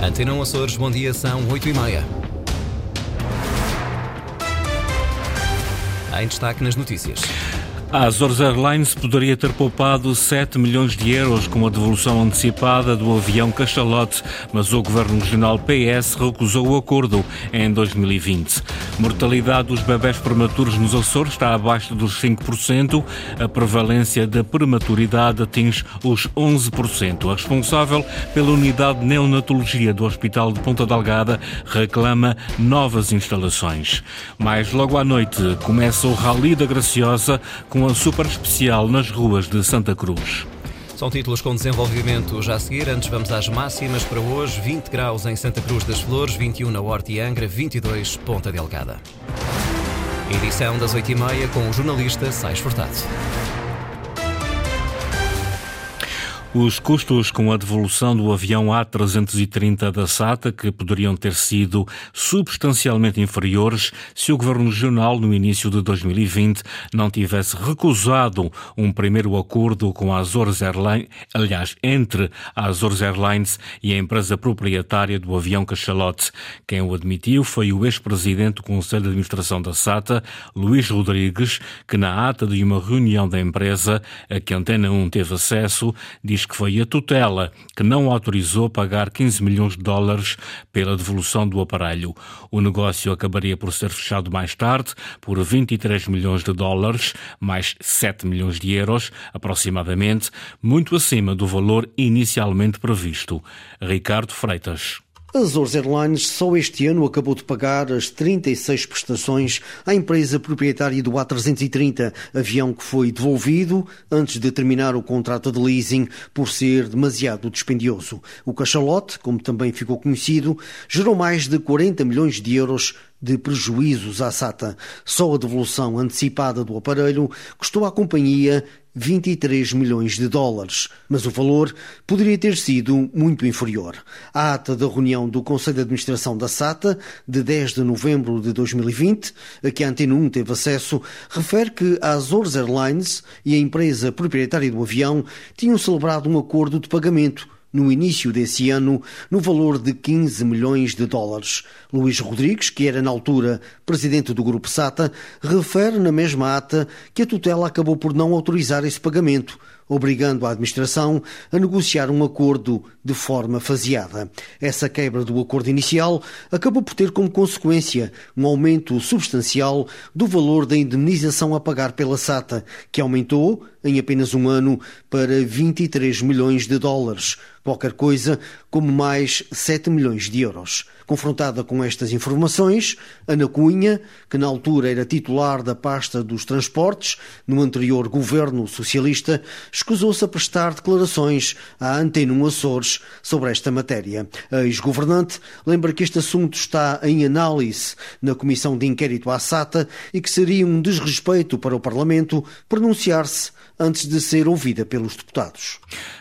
Antena Açores, bom dia, são 8 e meia. Em destaque nas notícias. A Azores Airlines poderia ter poupado 7 milhões de euros com a devolução antecipada do avião Cachalote, mas o Governo Regional PS recusou o acordo em 2020. Mortalidade dos bebés prematuros nos Açores está abaixo dos 5%. A prevalência da prematuridade atinge os 11%. A responsável pela unidade de neonatologia do Hospital de Ponta Delgada reclama novas instalações. Mais logo à noite começa o Rally da Graciosa com com a super especial nas ruas de Santa Cruz. São títulos com desenvolvimento já a seguir. Antes vamos às máximas para hoje. 20 graus em Santa Cruz das Flores, 21 na Horta e Angra, 22 Ponta Delgada. Edição das 8h30 com o jornalista Sais Furtado. Os custos com a devolução do avião A330 da SATA, que poderiam ter sido substancialmente inferiores se o Governo Regional, no início de 2020, não tivesse recusado um primeiro acordo com a Azores Airlines, aliás, entre a Azores Airlines e a empresa proprietária do avião Cachalote. Quem o admitiu foi o ex-presidente do Conselho de Administração da SATA, Luís Rodrigues, que na ata de uma reunião da empresa, a que Antena 1 teve acesso, diz diz que foi a tutela que não autorizou pagar 15 milhões de dólares pela devolução do aparelho. O negócio acabaria por ser fechado mais tarde por 23 milhões de dólares, mais 7 milhões de euros, aproximadamente, muito acima do valor inicialmente previsto. Ricardo Freitas. Azores Airlines só este ano acabou de pagar as 36 prestações à empresa proprietária do A330, avião que foi devolvido antes de terminar o contrato de leasing por ser demasiado dispendioso. O cachalote, como também ficou conhecido, gerou mais de 40 milhões de euros de prejuízos à SATA. Só a devolução antecipada do aparelho custou à companhia 23 milhões de dólares, mas o valor poderia ter sido muito inferior. A ata da reunião do Conselho de Administração da SATA, de 10 de novembro de 2020, a que a Antena 1 teve acesso, refere que a Azores Airlines e a empresa proprietária do avião tinham celebrado um acordo de pagamento no início desse ano, no valor de 15 milhões de dólares. Luís Rodrigues, que era na altura presidente do Grupo SATA, refere na mesma ata que a tutela acabou por não autorizar esse pagamento, obrigando a administração a negociar um acordo de forma faseada. Essa quebra do acordo inicial acabou por ter como consequência um aumento substancial do valor da indemnização a pagar pela SATA, que aumentou em apenas um ano para 23 milhões de dólares, qualquer coisa como mais 7 milhões de euros. Confrontada com estas informações, Ana Cunha, que na altura era titular da pasta dos transportes no anterior governo socialista, escusou-se a prestar declarações à Antena Açores sobre esta matéria. A ex-governante lembra que este assunto está em análise na Comissão de Inquérito à SATA e que seria um desrespeito para o Parlamento pronunciar-se antes de ser ouvida pelos deputados.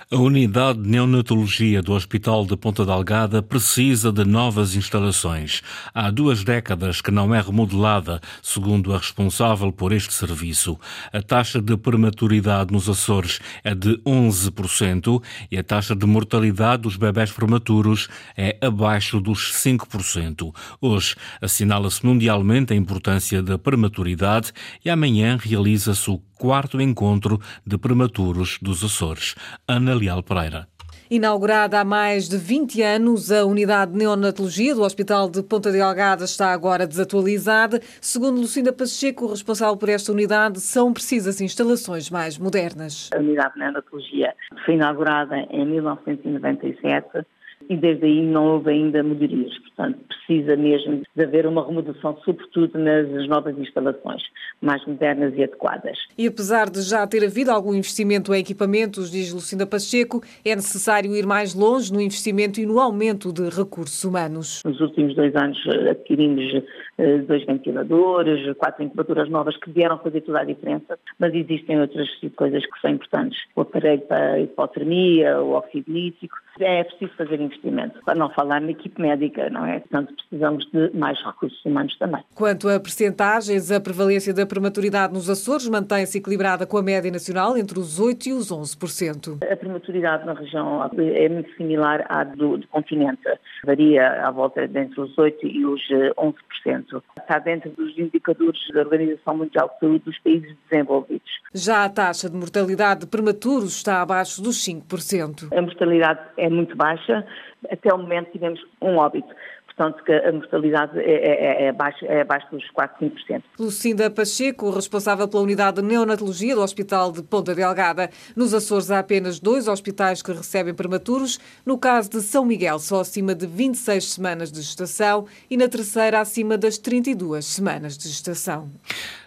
A unidade de neonatologia do Hospital de Ponta Delgada precisa de novas instalações. Há duas décadas que não é remodelada, segundo a responsável por este serviço. A taxa de prematuridade nos Açores é de 11% e a taxa de mortalidade dos bebés prematuros é abaixo dos 5%. Hoje assinala-se mundialmente a importância da prematuridade e amanhã realiza-se o quarto encontro de prematuros dos Açores. Ana Leal Pereira. Inaugurada há mais de 20 anos, a unidade de neonatologia do Hospital de Ponta Delgada está agora desatualizada. Segundo Lucinda Pacheco, responsável por esta unidade, são precisas instalações mais modernas. A unidade de neonatologia foi inaugurada em 1997 e desde aí não houve ainda melhorias. Portanto, precisa mesmo de haver uma remodelação, sobretudo nas novas instalações, mais modernas e adequadas. E apesar de já ter havido algum investimento em equipamentos, diz Lucinda Pacheco, é necessário ir mais longe no investimento e no aumento de recursos humanos. Nos últimos dois anos eh, adquirimos eh, dois ventiladores, quatro incubadoras novas que vieram fazer toda a diferença, mas existem outras coisas que são importantes. O aparelho para a hipotermia, o oxígeno nítrico. É preciso fazer investimento, para não falar na equipe médica, não é? Portanto, precisamos de mais recursos humanos também. Quanto a percentagens, a prevalência da prematuridade nos Açores mantém-se equilibrada com a média nacional entre os 8% e os 11%. A prematuridade na região é muito similar à do, do continente. Varia à volta entre os 8% e os 11%. Eh, Está dentro dos indicadores da Organização Mundial de Saúde dos países desenvolvidos. Já a taxa de mortalidade de prematuros está abaixo dos 5%. A mortalidade é muito baixa. Até o momento tivemos um óbito portanto que a mortalidade é, é, é, abaixo, é abaixo dos 4, 5%. Lucinda Pacheco, responsável pela unidade de neonatologia do Hospital de Ponta Delgada. Nos Açores há apenas dois hospitais que recebem prematuros. No caso de São Miguel, só acima de 26 semanas de gestação e na terceira acima das 32 semanas de gestação.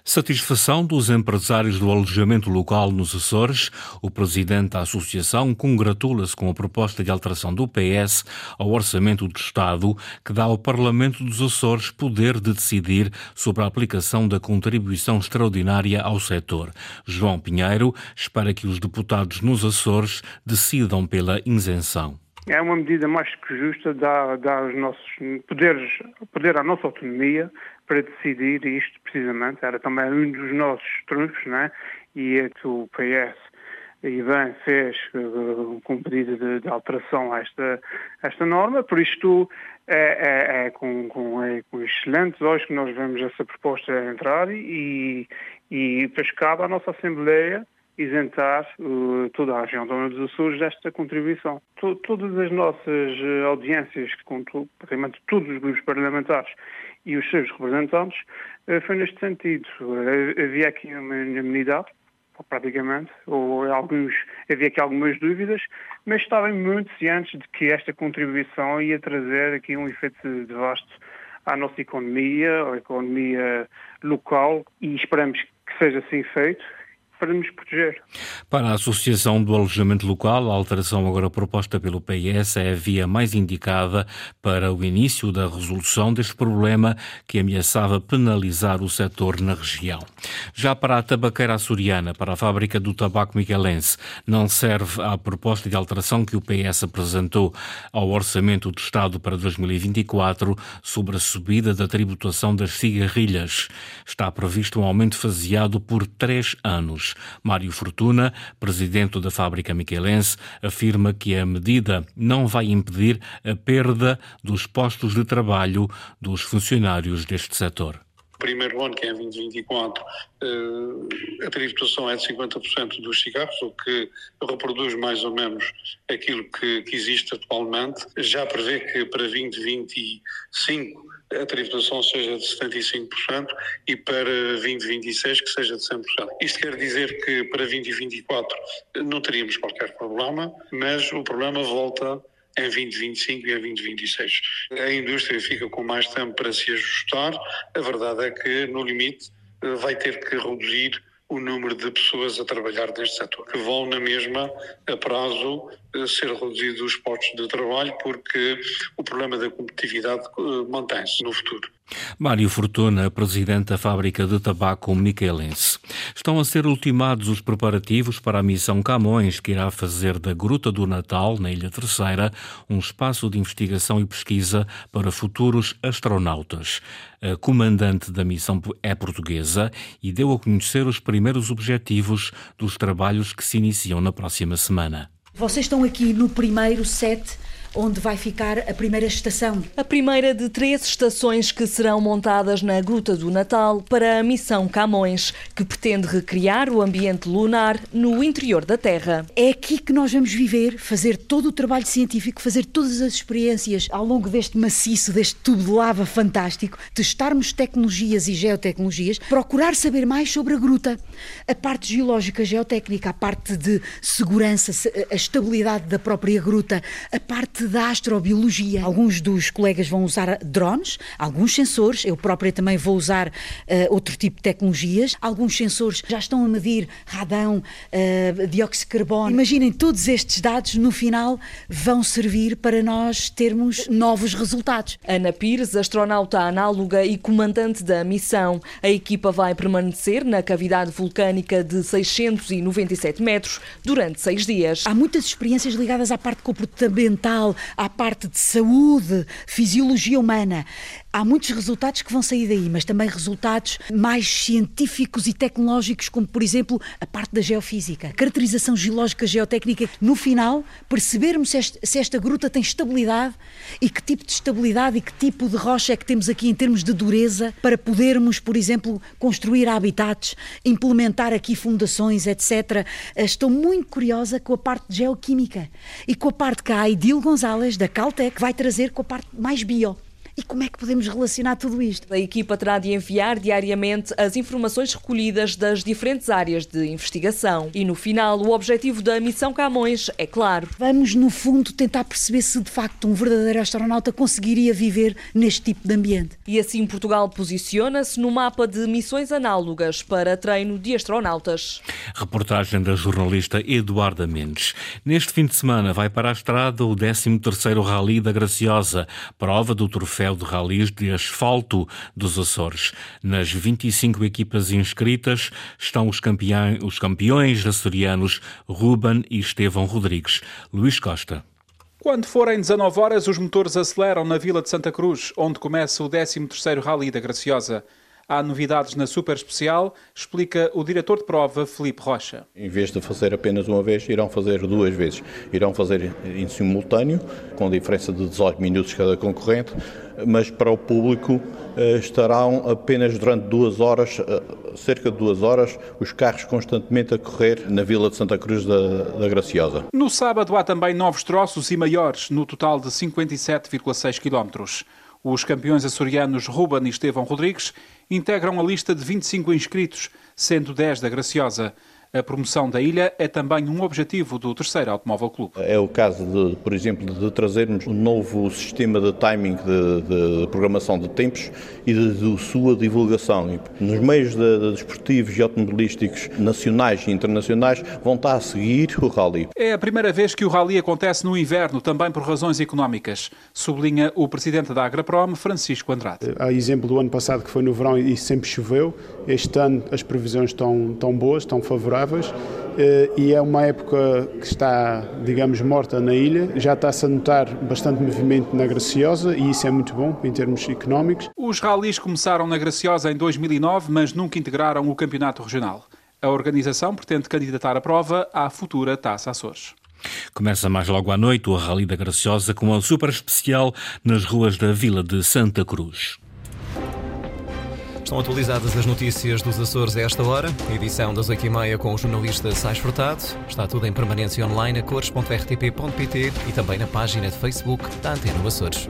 Satisfação dos empresários do alojamento local nos Açores. O presidente da associação congratula-se com a proposta de alteração do PS ao orçamento do Estado, que dá ao Parlamento dos Açores poder de decidir sobre a aplicação da contribuição extraordinária ao setor. João Pinheiro espera que os deputados nos Açores decidam pela isenção é uma medida mais que justa, dá, dá nossos poderes, poder à nossa autonomia para decidir isto precisamente. Era também um dos nossos trunfos, né? e é que o PS e bem fez uh, com pedido de, de, alteração a esta, esta norma, por isto é, é, é, com, com, é com excelentes olhos que nós vemos essa proposta entrar e, e depois cabe à nossa Assembleia isentar uh, toda a região da dos Açores desta contribuição. Todas as nossas uh, audiências, com praticamente todos os grupos parlamentares e os seus representantes, uh, foi neste sentido. havia aqui uma unanimidade, praticamente, ou alguns, havia aqui algumas dúvidas, mas estavam muito cientes de que esta contribuição ia trazer aqui um efeito de vasto à nossa economia, à economia local, e esperamos que seja assim feito, para nos proteger. Para a Associação do Alojamento Local, a alteração agora proposta pelo PS é a via mais indicada para o início da resolução deste problema que ameaçava penalizar o setor na região. Já para a tabaqueira açoriana, para a fábrica do tabaco miquelense, não serve a proposta de alteração que o PS apresentou ao Orçamento do Estado para 2024 sobre a subida da tributação das cigarrilhas. Está previsto um aumento faseado por três anos. Mário Fortuna, presidente da fábrica miquelense, afirma que a medida não vai impedir a perda dos postos de trabalho dos funcionários deste setor primeiro ano, que é em 2024, eh, a tributação é de 50% dos cigarros, o que reproduz mais ou menos aquilo que, que existe atualmente. Já prevê que para 2025 a tributação seja de 75% e para 2026 que seja de 100%. Isto quer dizer que para 2024 não teríamos qualquer problema, mas o problema volta em 2025 e em 2026. A indústria fica com mais tempo para se ajustar. A verdade é que, no limite, vai ter que reduzir o número de pessoas a trabalhar neste setor, que vão na mesma a prazo ser reduzidos os postos de trabalho, porque o problema da competitividade eh, mantém-se no futuro. Mário Fortuna, presidente da fábrica de tabaco miquelense. Estão a ser ultimados os preparativos para a missão Camões, que irá fazer da Gruta do Natal, na Ilha Terceira, um espaço de investigação e pesquisa para futuros astronautas. A comandante da missão é portuguesa e deu a conhecer os primeiros objetivos dos trabalhos que se iniciam na próxima semana. Vocês estão aqui no primeiro set onde vai ficar a primeira estação. A primeira de três estações que serão montadas na Gruta do Natal para a missão Camões, que pretende recriar o ambiente lunar no interior da Terra. É aqui que nós vamos viver, fazer todo o trabalho científico, fazer todas as experiências ao longo deste maciço, deste tubo de lava fantástico, testarmos tecnologias e geotecnologias, procurar saber mais sobre a gruta, a parte geológica, geotécnica, a parte de segurança, a estabilidade da própria gruta, a parte parte da astrobiologia. Alguns dos colegas vão usar drones, alguns sensores, eu própria também vou usar uh, outro tipo de tecnologias. Alguns sensores já estão a medir radão, uh, dióxido de carbono. Imaginem, todos estes dados no final vão servir para nós termos novos resultados. Ana Pires, astronauta análoga e comandante da missão. A equipa vai permanecer na cavidade vulcânica de 697 metros durante seis dias. Há muitas experiências ligadas à parte comportamental social, à parte de saúde, fisiologia humana. Há muitos resultados que vão sair daí, mas também resultados mais científicos e tecnológicos, como por exemplo a parte da geofísica, caracterização geológica geotécnica. No final, percebermos se esta gruta tem estabilidade e que tipo de estabilidade e que tipo de rocha é que temos aqui em termos de dureza para podermos, por exemplo, construir habitats, implementar aqui fundações, etc. Estou muito curiosa com a parte geoquímica e com a parte que a Aidil Gonzalez, da Caltech, vai trazer com a parte mais bio. E como é que podemos relacionar tudo isto? A equipa terá de enviar diariamente as informações recolhidas das diferentes áreas de investigação. E no final, o objetivo da missão Camões é claro. Vamos, no fundo, tentar perceber se de facto um verdadeiro astronauta conseguiria viver neste tipo de ambiente. E assim Portugal posiciona-se no mapa de missões análogas para treino de astronautas. Reportagem da jornalista Eduarda Mendes. Neste fim de semana vai para a estrada o 13º Rally da Graciosa, prova do troféu de ralis de asfalto dos Açores. Nas 25 equipas inscritas estão os, campeões, os campeões açorianos Ruben e Estevão Rodrigues. Luís Costa. Quando forem 19 horas, os motores aceleram na Vila de Santa Cruz, onde começa o 13º Rally da Graciosa. Há novidades na Super Especial, explica o diretor de prova, Felipe Rocha. Em vez de fazer apenas uma vez, irão fazer duas vezes. Irão fazer em simultâneo, com diferença de 18 minutos cada concorrente, mas para o público eh, estarão apenas durante duas horas, eh, cerca de duas horas, os carros constantemente a correr na Vila de Santa Cruz da, da Graciosa. No sábado há também novos troços e maiores, no total de 57,6 quilómetros. Os campeões açorianos Ruben e Estevão Rodrigues integram a lista de 25 inscritos, sendo 10 da Graciosa. A promoção da ilha é também um objetivo do terceiro Automóvel Clube. É o caso, de, por exemplo, de trazermos um novo sistema de timing de, de programação de tempos e de, de, sua divulgação. Nos meios de, desportivos e automobilísticos nacionais e internacionais vão estar a seguir o Rally. É a primeira vez que o Rally acontece no inverno, também por razões económicas, sublinha o presidente da Agraprom, Francisco Andrade. Há exemplo do ano passado que foi no verão e sempre choveu. Este ano as previsões estão, estão boas, estão favoráveis eh, e é uma época que está, digamos, morta na ilha. Já está-se a notar bastante movimento na Graciosa e isso é muito bom em termos económicos. Os ralis começaram na Graciosa em 2009, mas nunca integraram o campeonato regional. A organização pretende candidatar a prova à futura Taça Açores. Começa mais logo à noite o Rally da Graciosa com uma super especial nas ruas da Vila de Santa Cruz. Estão atualizadas as notícias dos Açores a esta hora. Edição das 8h30 com o jornalista Sais Furtado. Está tudo em permanência online a cores.rtp.pt e também na página de Facebook da Antena Açores.